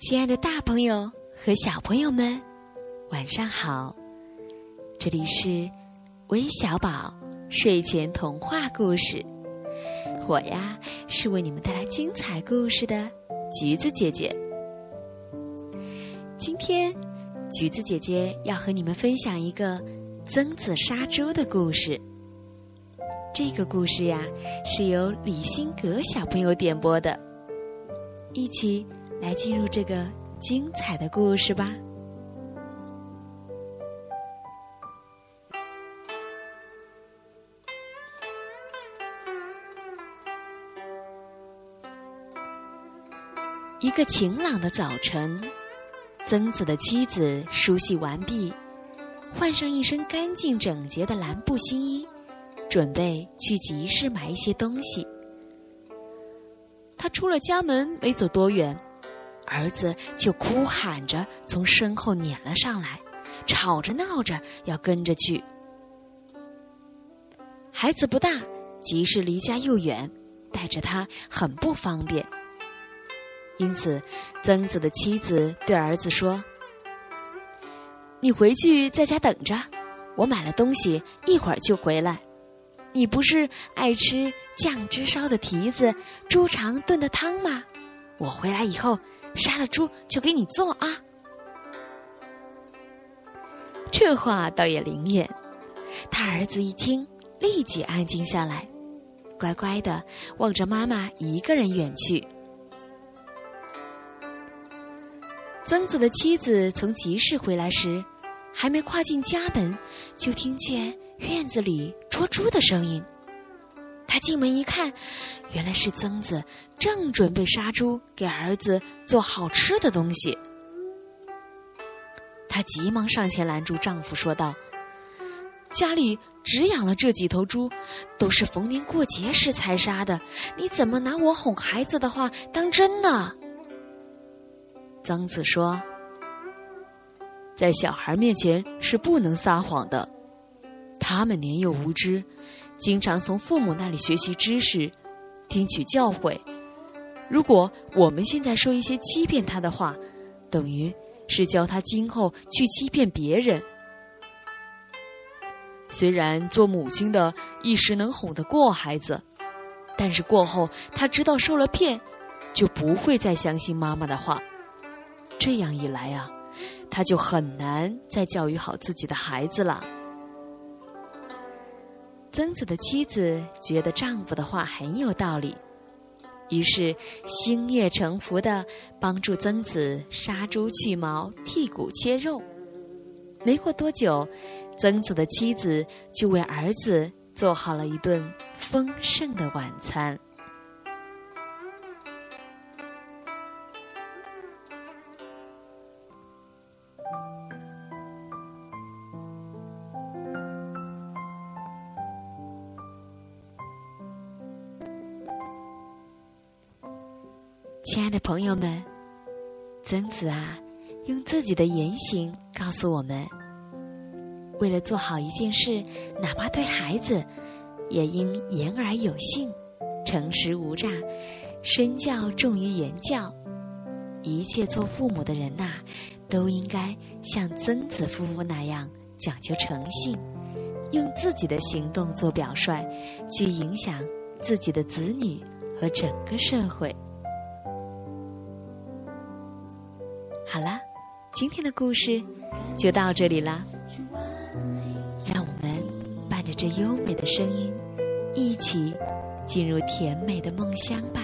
亲爱的，大朋友和小朋友们，晚上好！这里是微小宝睡前童话故事，我呀是为你们带来精彩故事的橘子姐姐。今天，橘子姐姐要和你们分享一个曾子杀猪的故事。这个故事呀，是由李新格小朋友点播的，一起。来进入这个精彩的故事吧。一个晴朗的早晨，曾子的妻子梳洗完毕，换上一身干净整洁的蓝布新衣，准备去集市买一些东西。他出了家门，没走多远。儿子就哭喊着从身后撵了上来，吵着闹着要跟着去。孩子不大，集市离家又远，带着他很不方便。因此，曾子的妻子对儿子说：“你回去在家等着，我买了东西，一会儿就回来。你不是爱吃酱汁烧的蹄子、猪肠炖的汤吗？我回来以后。”杀了猪就给你做啊！这话倒也灵验。他儿子一听，立即安静下来，乖乖的望着妈妈一个人远去。曾子的妻子从集市回来时，还没跨进家门，就听见院子里捉猪的声音。他进门一看，原来是曾子正准备杀猪给儿子做好吃的东西。她急忙上前拦住丈夫，说道：“家里只养了这几头猪，都是逢年过节时才杀的，你怎么拿我哄孩子的话当真呢？”曾子说：“在小孩面前是不能撒谎的，他们年幼无知。”经常从父母那里学习知识，听取教诲。如果我们现在说一些欺骗他的话，等于是教他今后去欺骗别人。虽然做母亲的一时能哄得过孩子，但是过后他知道受了骗，就不会再相信妈妈的话。这样一来啊，他就很难再教育好自己的孩子了。曾子的妻子觉得丈夫的话很有道理，于是心悦诚服的帮助曾子杀猪去毛、剔骨切肉。没过多久，曾子的妻子就为儿子做好了一顿丰盛的晚餐。亲爱的朋友们，曾子啊，用自己的言行告诉我们：为了做好一件事，哪怕对孩子，也应言而有信，诚实无诈，身教重于言教。一切做父母的人呐，都应该像曾子夫妇那样讲究诚信，用自己的行动做表率，去影响自己的子女和整个社会。好了，今天的故事就到这里了。让我们伴着这优美的声音，一起进入甜美的梦乡吧。